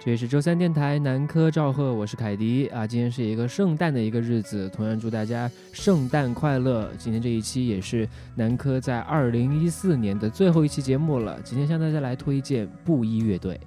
这里是周三电台南科赵贺，我是凯迪啊。今天是一个圣诞的一个日子，同样祝大家圣诞快乐。今天这一期也是南科在二零一四年的最后一期节目了。今天向大家来推荐布衣乐队。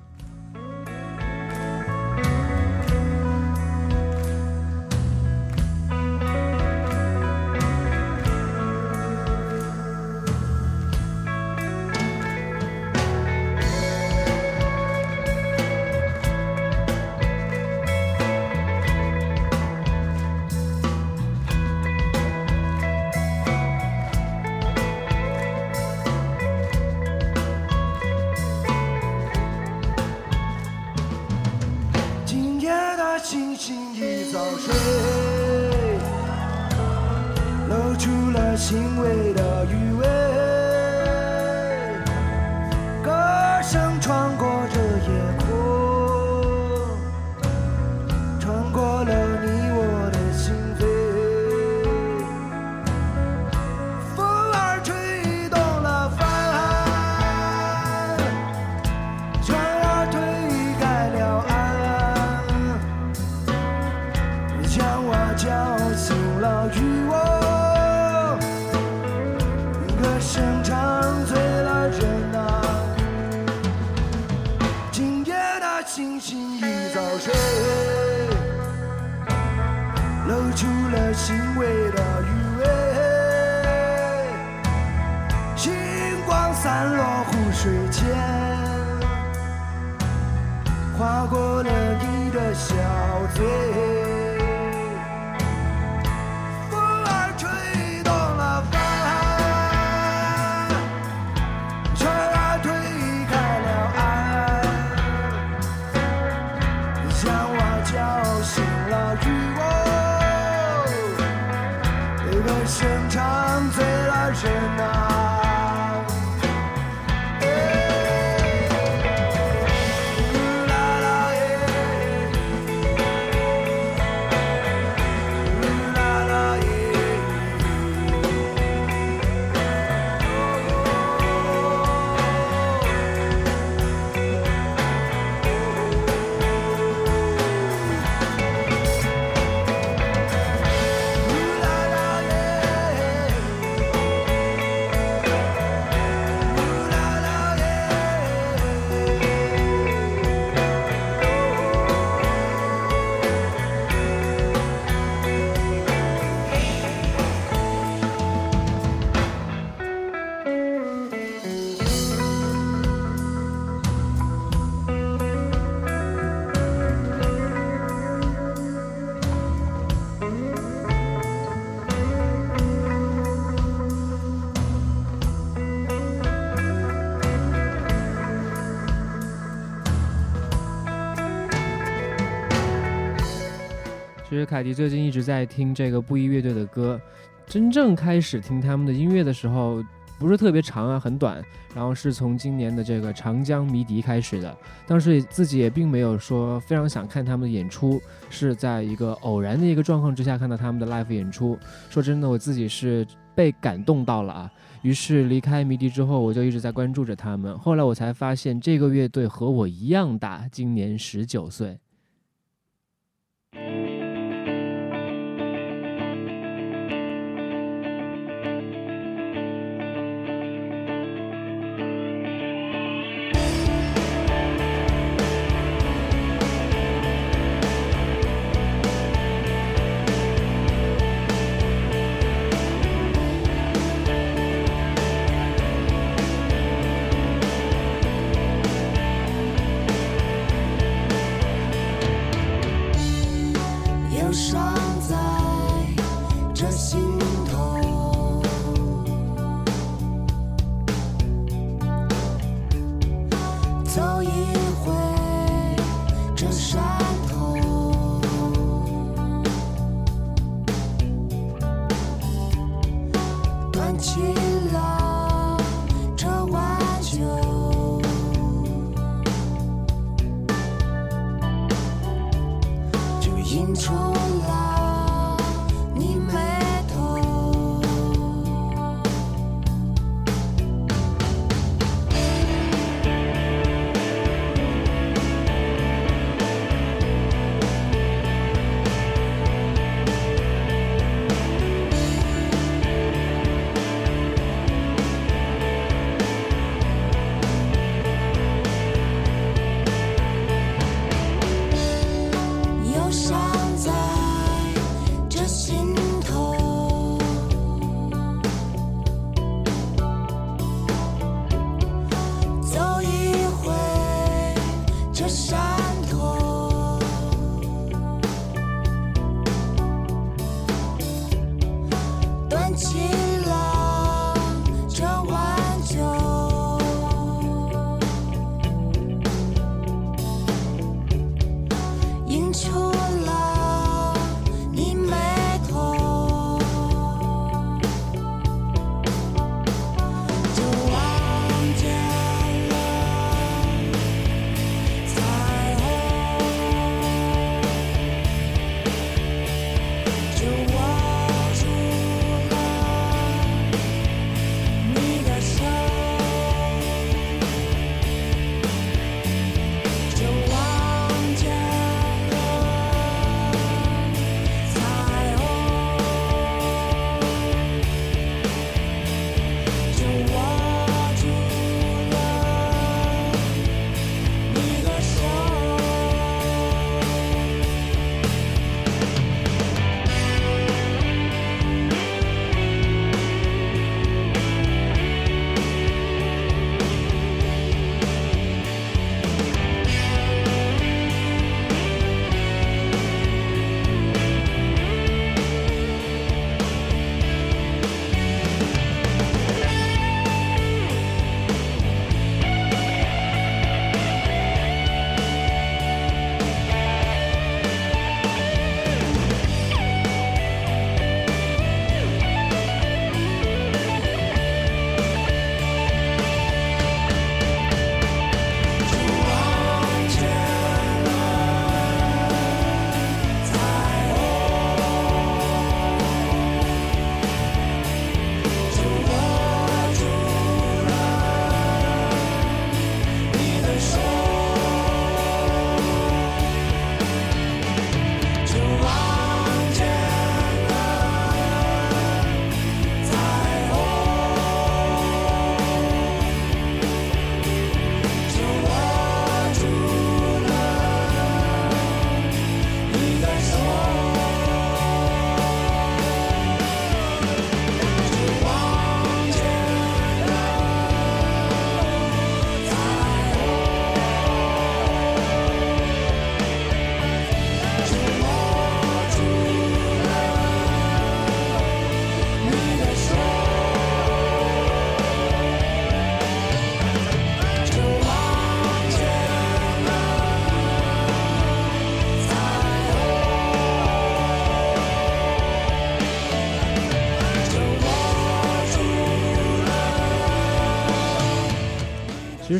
凯迪最近一直在听这个布衣乐队的歌，真正开始听他们的音乐的时候，不是特别长啊，很短。然后是从今年的这个长江迷笛开始的，当时自己也并没有说非常想看他们的演出，是在一个偶然的一个状况之下看到他们的 live 演出。说真的，我自己是被感动到了啊。于是离开迷笛之后，我就一直在关注着他们。后来我才发现，这个乐队和我一样大，今年十九岁。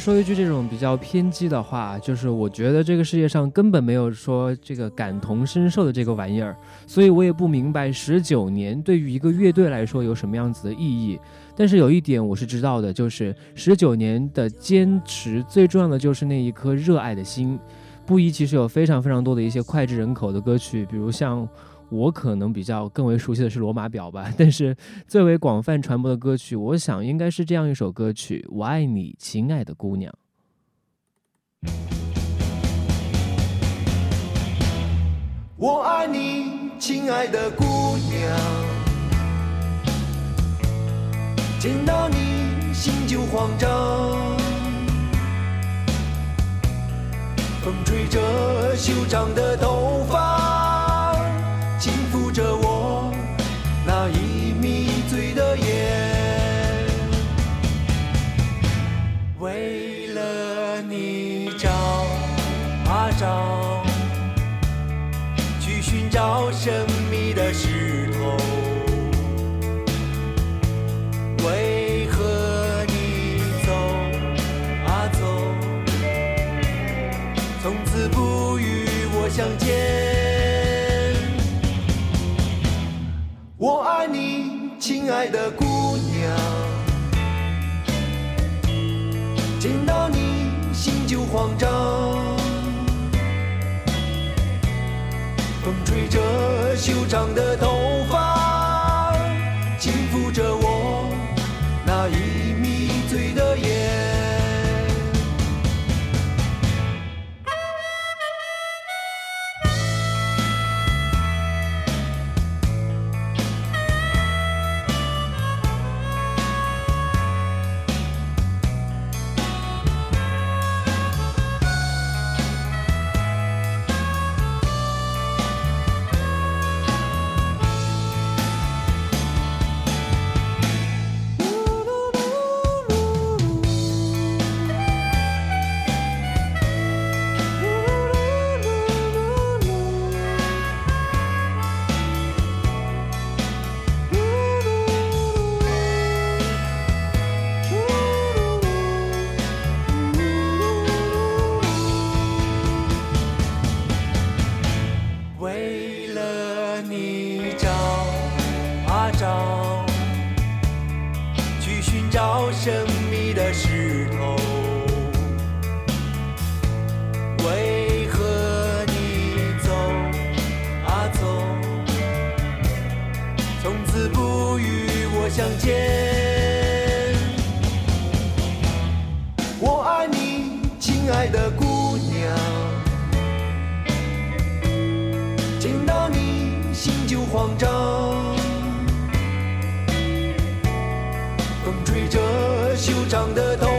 说一句这种比较偏激的话，就是我觉得这个世界上根本没有说这个感同身受的这个玩意儿，所以我也不明白十九年对于一个乐队来说有什么样子的意义。但是有一点我是知道的，就是十九年的坚持，最重要的就是那一颗热爱的心。布衣其实有非常非常多的一些脍炙人口的歌曲，比如像。我可能比较更为熟悉的是《罗马表》吧，但是最为广泛传播的歌曲，我想应该是这样一首歌曲：《我爱你，亲爱的姑娘》。我爱你，亲爱的姑娘，见到你心就慌张，风吹着修长的头发。着我那已迷醉的眼。为了你找啊找去寻找生爱的姑娘，见到你心就慌张。风吹着修长的头发，风吹着修长的头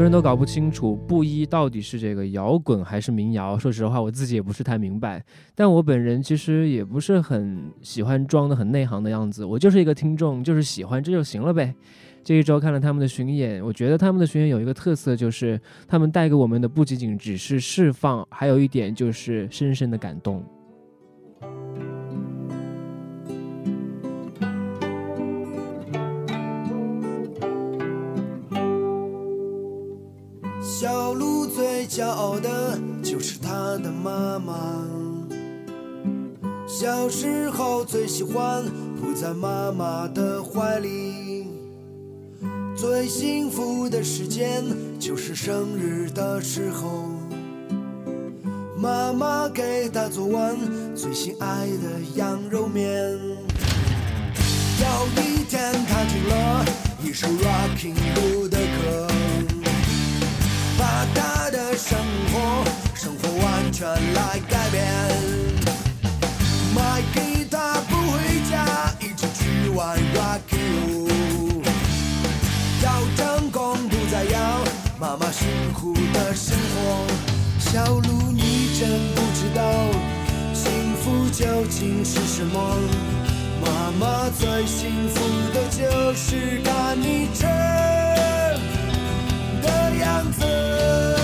多人都搞不清楚布衣到底是这个摇滚还是民谣。说实话，我自己也不是太明白。但我本人其实也不是很喜欢装的很内行的样子，我就是一个听众，就是喜欢这就行了呗。这一周看了他们的巡演，我觉得他们的巡演有一个特色，就是他们带给我们的不仅仅只是释放，还有一点就是深深的感动。小鹿最骄傲的就是它的妈妈。小时候最喜欢扑在妈妈的怀里。最幸福的时间就是生日的时候，妈妈给他做完最心爱的羊肉面。有一天，他听了一首 Rocking Blue 的生活生活完全来改变。买给他不回家，一起去玩 Rocking Blue。要成功不再要妈妈辛苦的生活，小鹿你真不知道幸福究竟是什么。妈妈最幸福的就是看你撑的样子。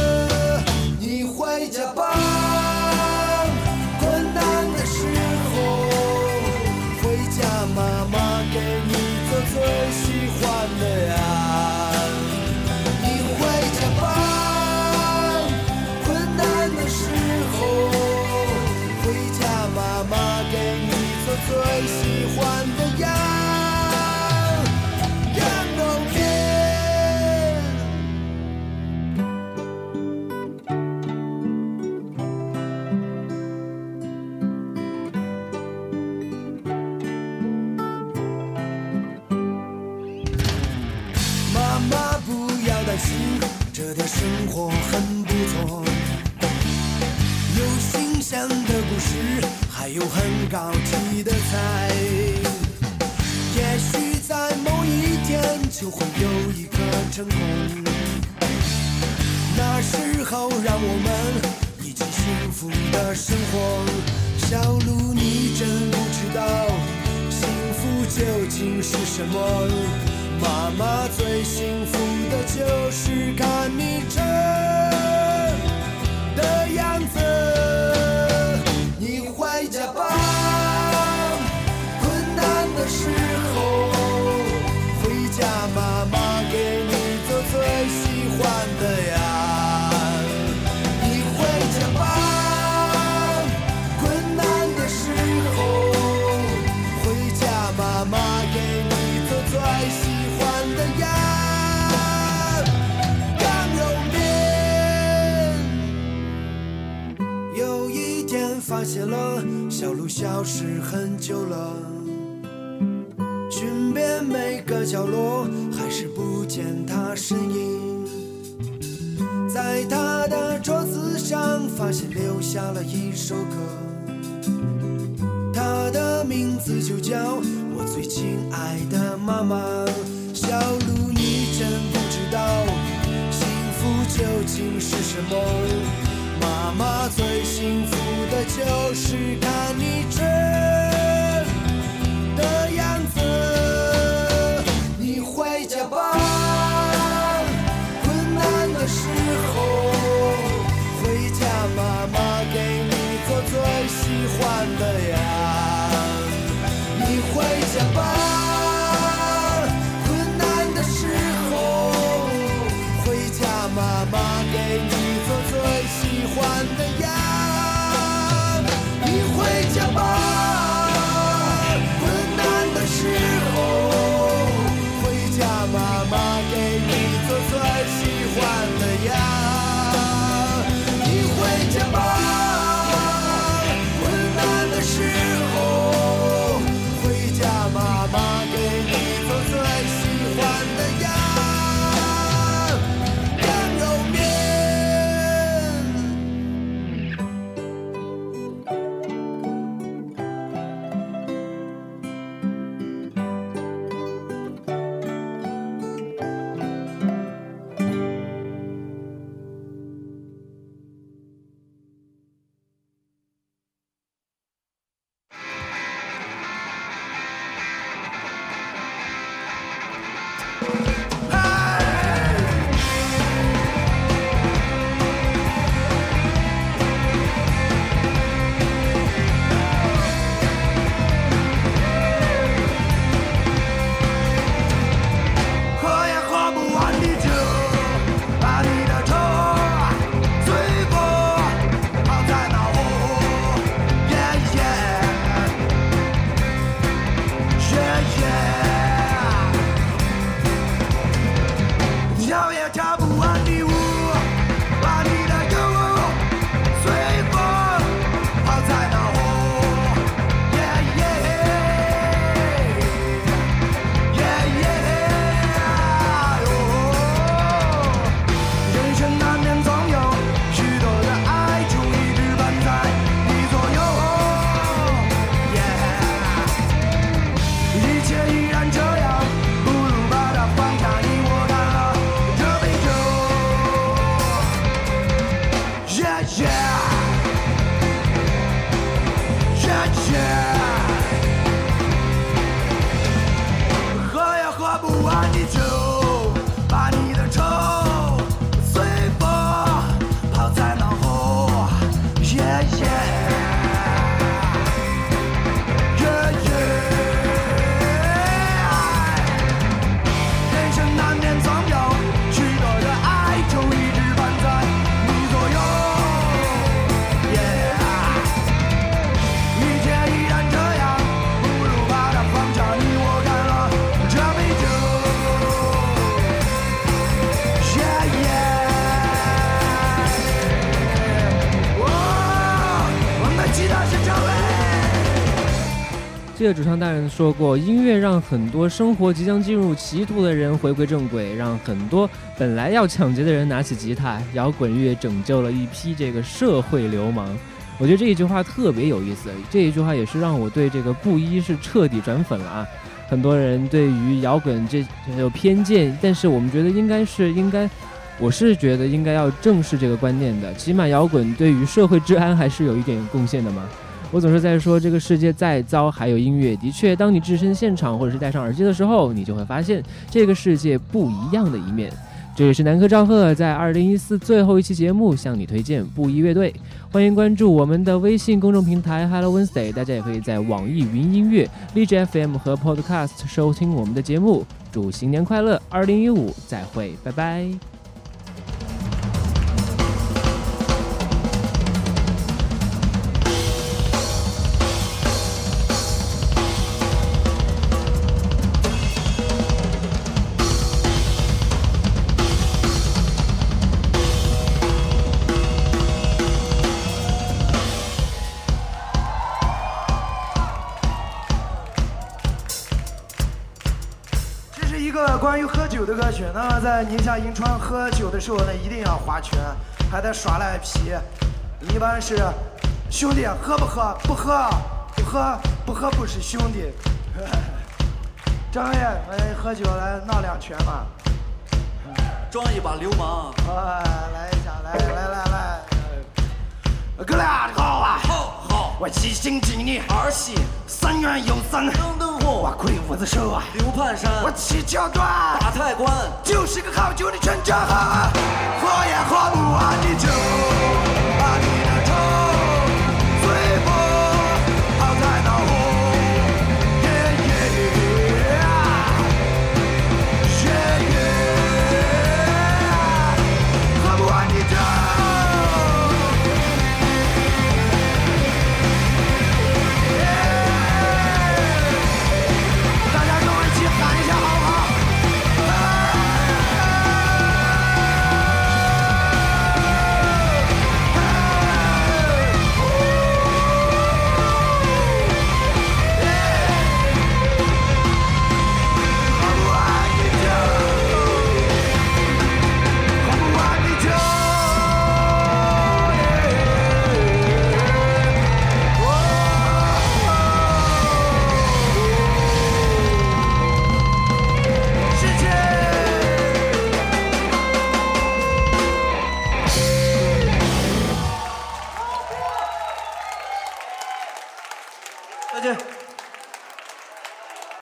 妈妈最幸福的就是看你撑失很久了，寻遍每个角落，还是不见她身影。在他的桌子上发现留下了一首歌，他的名字就叫我最亲爱的妈妈。小鹿，你真不知道幸福究竟是什么。妈妈最幸福的就是看你吃喝不完的酒，把你的愁记得主唱大人说过，音乐让很多生活即将进入歧途的人回归正轨，让很多本来要抢劫的人拿起吉他。摇滚乐拯救了一批这个社会流氓。我觉得这一句话特别有意思，这一句话也是让我对这个布衣是彻底转粉了啊！很多人对于摇滚这这有偏见，但是我们觉得应该是应该，我是觉得应该要正视这个观念的，起码摇滚对于社会治安还是有一点贡献的嘛。我总是在说，这个世界再糟，还有音乐。的确，当你置身现场或者是戴上耳机的时候，你就会发现这个世界不一样的一面。这里是南柯赵贺在二零一四最后一期节目向你推荐布衣乐队，欢迎关注我们的微信公众平台 Hello Wednesday，大家也可以在网易云音乐、荔枝 FM 和 Podcast 收听我们的节目。祝新年快乐，二零一五再会，拜拜。在宁夏银川喝酒的时候呢，一定要划拳，还得耍赖皮。一般是兄弟喝不喝？不喝，不喝，不喝不是兄弟。张爷，来喝酒来闹两拳嘛。装一把流氓。哎，来一下，来来来来。哥俩好啊！好好，我七星几你，儿戏三元有三，我魁梧的手啊，刘盼山，我七窍断，打太官，就是个好酒你全家喝，喝也喝不完的酒。